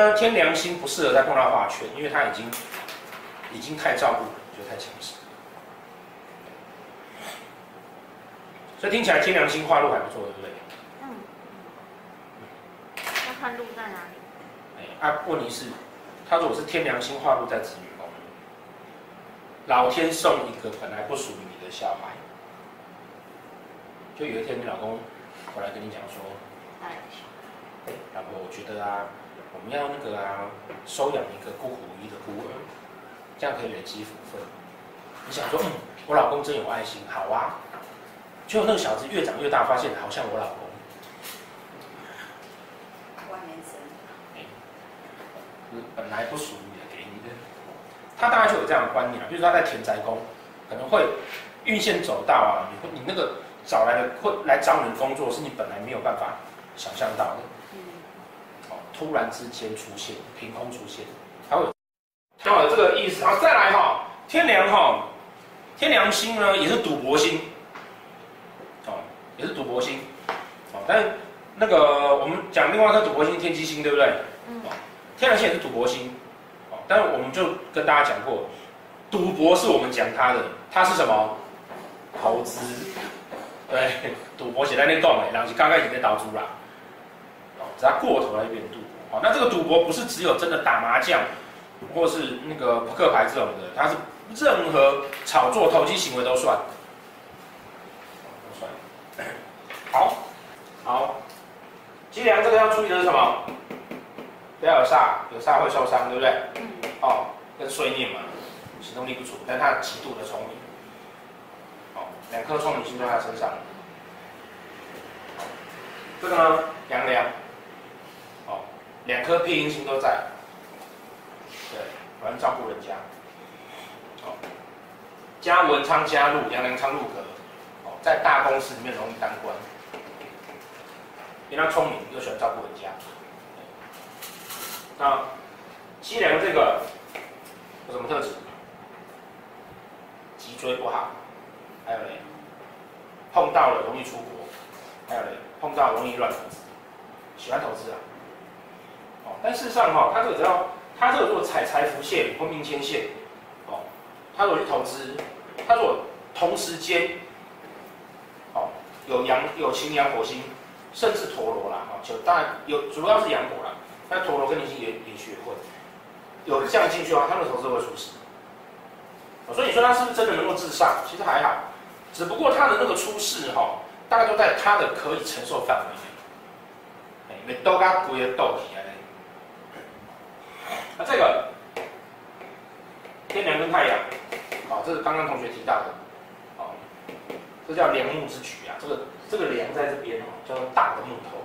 呢，天良心不适合再碰到化权，因为他已经已经太照顾了，就太强势。所以听起来天良心化禄还不错，对不对？嗯。要看路在哪里？哎，啊，问题是，他如果是天良心化禄在子女宫，老天送一个本来不属于你的小孩，就有一天你老公回来跟你讲说，哎，老婆，我觉得啊。我们要那个啊，收养一个孤苦无依的孤儿，这样可以累积福分。你想说，嗯，我老公真有爱心，好啊。结果那个小子越长越大，发现好像我老公。万年生。本来不属于的，给你的。他大概就有这样的观念啊，比如说他在田宅宫，可能会运线走到啊，你你那个找来的会来找你的工作，是你本来没有办法想象到的。突然之间出现，凭空出现，还会有，刚好有这个意思。然后再来哈，天梁哈，天梁星呢也是赌博星，哦，也是赌博星，哦，但那个我们讲另外一个赌博星天机星，对不对？嗯。天梁星也是赌博星，哦，但是我们就跟大家讲过，赌博是我们讲它的，它是什么？投资。对，赌博写在那洞哎，然后就刚开始在倒出啦，哦，只要过头来变赌。好，那这个赌博不是只有真的打麻将，或是那个扑克牌这种的，它是任何炒作投机行为都算，都算。好，好，机梁这个要注意的是什么？不要有煞，有煞会受伤，对不对？嗯。哦，跟碎念嘛，行动力不足，但他极度的聪明。哦，两颗聪明星都在他身上。这个呢，阳梁。两颗偏印星都在，对，反正照顾人家。好，加文昌加禄，阳梁昌禄格，哦，在大公司里面容易当官，因为他聪明又喜欢照顾人家。那机梁这个有什么特质？脊椎不好，还有嘞，碰到了容易出国，还有嘞，碰到容易乱投资，喜欢投资啊。但事实上哈，他这个只要他这个如果踩财福线、婚命牵线，哦，他如果去投资，他如果同时间，哦，有阳有擎羊火星，甚至陀螺啦，哦，就当然有主要是阳火啦，但陀螺跟铃星也也学会，有这样进去的话，他的投资会出事。所以你说他是不是真的能够至上？其实还好，只不过他的那个出事哈，大概都在他的可以承受范围内，哎，没多加贵的豆皮啊。那这个天梁跟太阳，好，这是刚刚同学提到的，好，这叫梁木之举啊。这个这个梁在这边哦，叫做大的木头，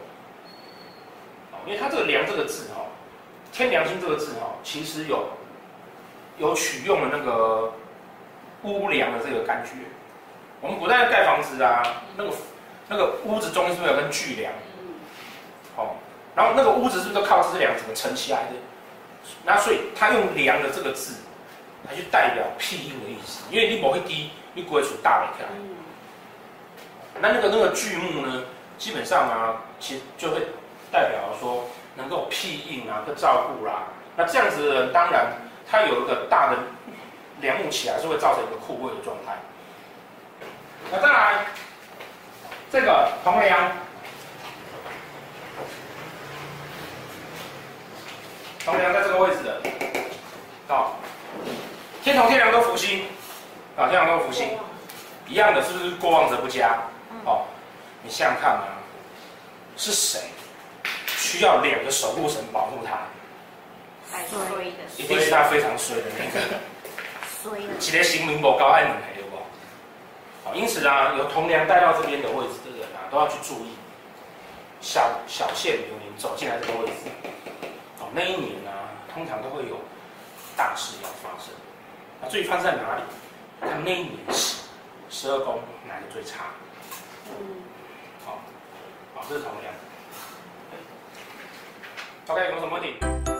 因为它这个梁这个字哈，天梁星这个字哈，其实有有取用了那个屋梁的这个感觉。我们古代盖房子啊，那个那个屋子中间是不是有根巨梁？好，然后那个屋子是不是都靠这梁怎么撑起来的？那所以他用“梁”的这个字，来去代表庇荫的意思。因为你某一滴，你不会出大尾条。那那个那个巨木呢，基本上啊，其实就会代表说能够庇荫啊，跟照顾啦。那这样子的人，当然他有一个大的梁木起来，是会造成一个枯萎的状态。那再来这个铜梁。铜梁在这个位置的，好，天同天梁都福星，啊，天梁都福星，一样的，是不是过旺者不佳？哦，你想想看啊，是谁需要两个守护神保护他？衰的，一定是他非常衰的那个。衰的。几个行名不高爱你对不？好，因此啊，由同梁带到这边的位置的人啊，都要去注意，小小谢流年走进来这个位置。哦那一年呢、啊，通常都会有大事要发生。那最差在哪里？看那一年十十二宫哪个最差？嗯，好，好，这是同样。OK，有什么问题？